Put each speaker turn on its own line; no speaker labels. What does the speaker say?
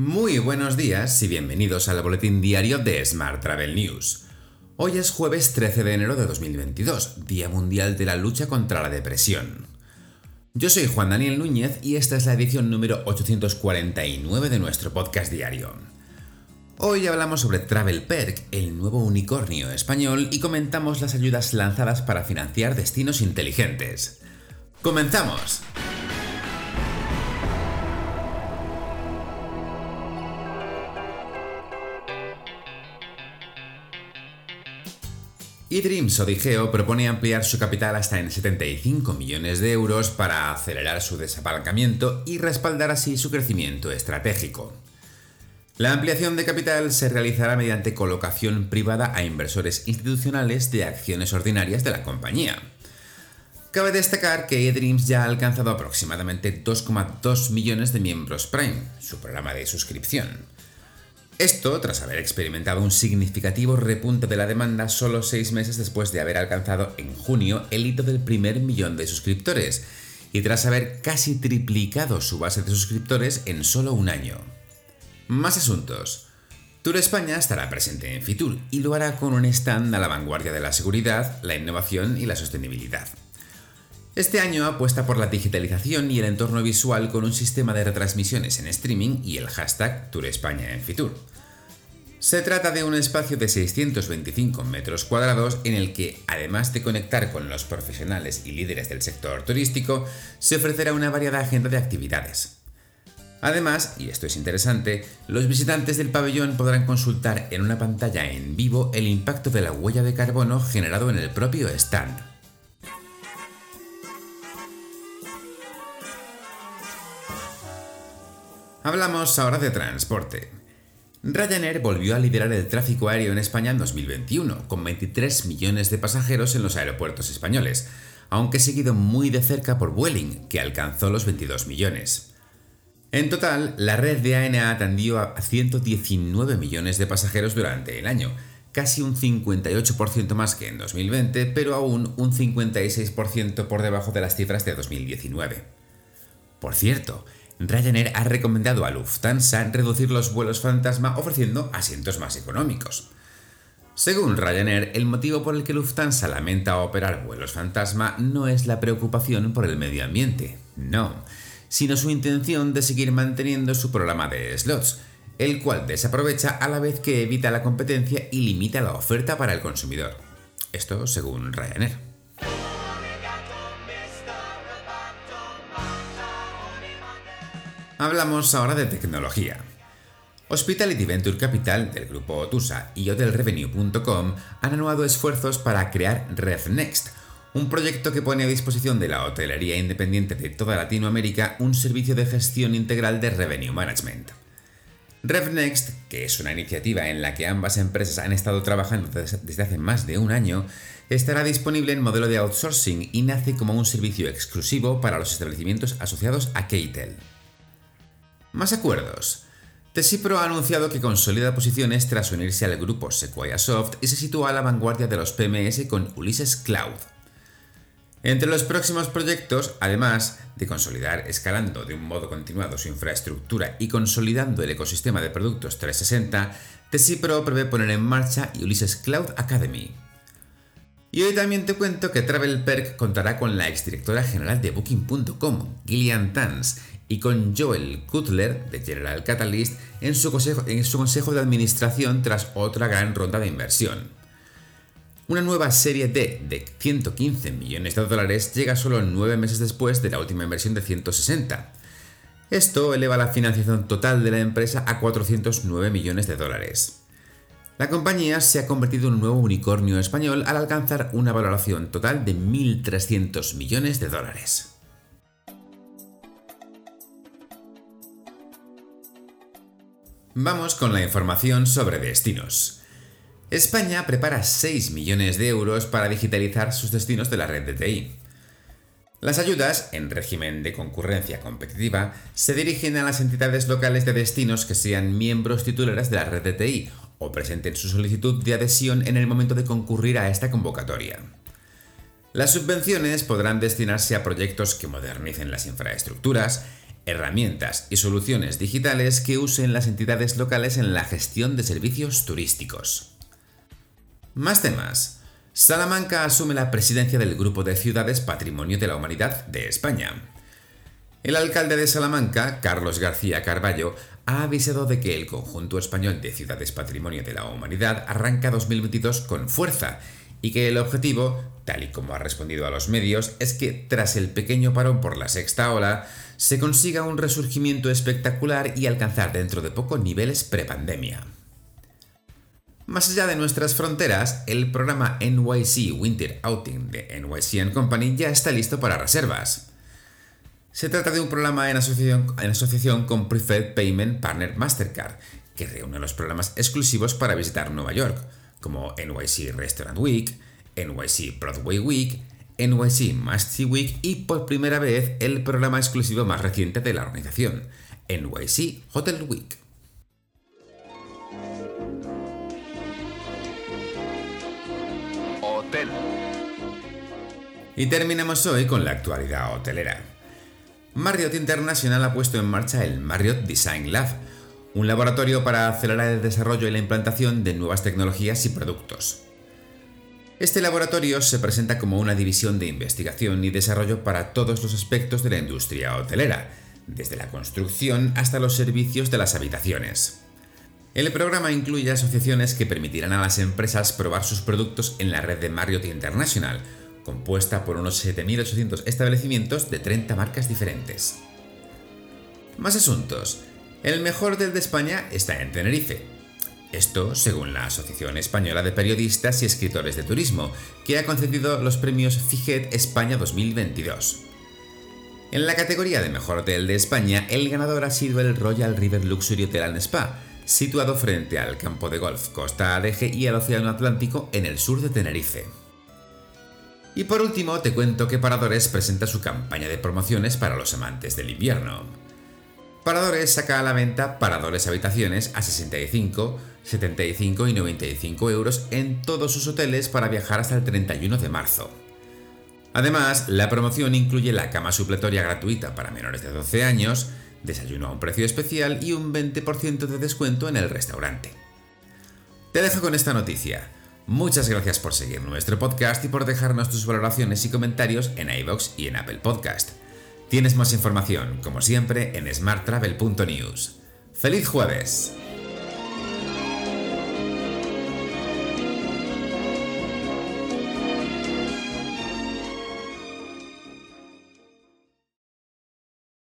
Muy buenos días y bienvenidos al boletín diario de Smart Travel News. Hoy es jueves 13 de enero de 2022, Día Mundial de la Lucha contra la Depresión. Yo soy Juan Daniel Núñez y esta es la edición número 849 de nuestro podcast diario. Hoy hablamos sobre Travel Perk, el nuevo unicornio español, y comentamos las ayudas lanzadas para financiar destinos inteligentes. ¡Comenzamos! eDreams o Digeo propone ampliar su capital hasta en 75 millones de euros para acelerar su desapalancamiento y respaldar así su crecimiento estratégico. La ampliación de capital se realizará mediante colocación privada a inversores institucionales de acciones ordinarias de la compañía. Cabe destacar que eDreams ya ha alcanzado aproximadamente 2,2 millones de miembros Prime, su programa de suscripción. Esto tras haber experimentado un significativo repunte de la demanda solo seis meses después de haber alcanzado en junio el hito del primer millón de suscriptores y tras haber casi triplicado su base de suscriptores en solo un año. Más asuntos. Tour España estará presente en Fitur y lo hará con un stand a la vanguardia de la seguridad, la innovación y la sostenibilidad. Este año apuesta por la digitalización y el entorno visual con un sistema de retransmisiones en streaming y el hashtag Tour España en Fitur. Se trata de un espacio de 625 metros cuadrados en el que, además de conectar con los profesionales y líderes del sector turístico, se ofrecerá una variada agenda de actividades. Además, y esto es interesante, los visitantes del pabellón podrán consultar en una pantalla en vivo el impacto de la huella de carbono generado en el propio stand. Hablamos ahora de transporte. Ryanair volvió a liderar el tráfico aéreo en España en 2021, con 23 millones de pasajeros en los aeropuertos españoles, aunque seguido muy de cerca por Vueling, que alcanzó los 22 millones. En total, la red de ANA atendió a 119 millones de pasajeros durante el año, casi un 58% más que en 2020, pero aún un 56% por debajo de las cifras de 2019. Por cierto, Ryanair ha recomendado a Lufthansa reducir los vuelos fantasma ofreciendo asientos más económicos. Según Ryanair, el motivo por el que Lufthansa lamenta operar vuelos fantasma no es la preocupación por el medio ambiente, no, sino su intención de seguir manteniendo su programa de slots, el cual desaprovecha a la vez que evita la competencia y limita la oferta para el consumidor. Esto según Ryanair. Hablamos ahora de tecnología. Hospitality Venture Capital del grupo Otusa y HotelRevenue.com han anuado esfuerzos para crear RevNext, un proyecto que pone a disposición de la hotelería independiente de toda Latinoamérica un servicio de gestión integral de revenue management. RevNext, que es una iniciativa en la que ambas empresas han estado trabajando desde hace más de un año, estará disponible en modelo de outsourcing y nace como un servicio exclusivo para los establecimientos asociados a Keitel. Más acuerdos. Tesipro ha anunciado que consolida posiciones tras unirse al grupo Sequoia Soft y se sitúa a la vanguardia de los PMS con Ulises Cloud. Entre los próximos proyectos, además de consolidar escalando de un modo continuado su infraestructura y consolidando el ecosistema de productos 360, Tesipro prevé poner en marcha Ulises Cloud Academy. Y hoy también te cuento que Travel Perk contará con la exdirectora general de Booking.com, Gillian Tans, y con Joel Cutler de General Catalyst en su, consejo, de administración tras otra gran ronda de inversión. Una nueva serie D de 115 millones de dólares llega solo nueve meses después de la última inversión de 160. Esto eleva la financiación total de la empresa a 409 millones de dólares. La compañía se ha convertido en un nuevo unicornio español al alcanzar una valoración total de 1.300 millones de dólares. Vamos con la información sobre destinos. España prepara 6 millones de euros para digitalizar sus destinos de la red de TI. Las ayudas, en régimen de concurrencia competitiva, se dirigen a las entidades locales de destinos que sean miembros titulares de la red de TI o presenten su solicitud de adhesión en el momento de concurrir a esta convocatoria. Las subvenciones podrán destinarse a proyectos que modernicen las infraestructuras, herramientas y soluciones digitales que usen las entidades locales en la gestión de servicios turísticos. Más temas. Salamanca asume la presidencia del Grupo de Ciudades Patrimonio de la Humanidad de España. El alcalde de Salamanca, Carlos García Carballo, ha avisado de que el conjunto español de ciudades patrimonio de la humanidad arranca 2022 con fuerza y que el objetivo, tal y como ha respondido a los medios, es que tras el pequeño parón por la sexta ola, se consiga un resurgimiento espectacular y alcanzar dentro de poco niveles prepandemia. Más allá de nuestras fronteras, el programa NYC Winter Outing de NYC Company ya está listo para reservas. Se trata de un programa en asociación, en asociación con Preferred Payment Partner Mastercard, que reúne los programas exclusivos para visitar Nueva York, como NYC Restaurant Week, NYC Broadway Week, NYC Must Week y por primera vez el programa exclusivo más reciente de la organización, NYC Hotel Week. Hotel. Y terminamos hoy con la actualidad hotelera. Marriott International ha puesto en marcha el Marriott Design Lab, un laboratorio para acelerar el desarrollo y la implantación de nuevas tecnologías y productos. Este laboratorio se presenta como una división de investigación y desarrollo para todos los aspectos de la industria hotelera, desde la construcción hasta los servicios de las habitaciones. El programa incluye asociaciones que permitirán a las empresas probar sus productos en la red de Marriott International, compuesta por unos 7.800 establecimientos de 30 marcas diferentes. Más asuntos. El mejor del de España está en Tenerife. Esto según la Asociación Española de Periodistas y Escritores de Turismo, que ha concedido los premios FIGET España 2022. En la categoría de Mejor Hotel de España, el ganador ha sido el Royal River Luxury Hotel and Spa, situado frente al campo de golf Costa Adeje y al Océano Atlántico en el sur de Tenerife. Y por último, te cuento que Paradores presenta su campaña de promociones para los amantes del invierno. Paradores saca a la venta Paradores Habitaciones a 65, 75 y 95 euros en todos sus hoteles para viajar hasta el 31 de marzo. Además, la promoción incluye la cama supletoria gratuita para menores de 12 años, desayuno a un precio especial y un 20% de descuento en el restaurante. Te dejo con esta noticia. Muchas gracias por seguir nuestro podcast y por dejarnos tus valoraciones y comentarios en iVoox y en Apple Podcast. Tienes más información, como siempre, en smarttravel.news. ¡Feliz jueves!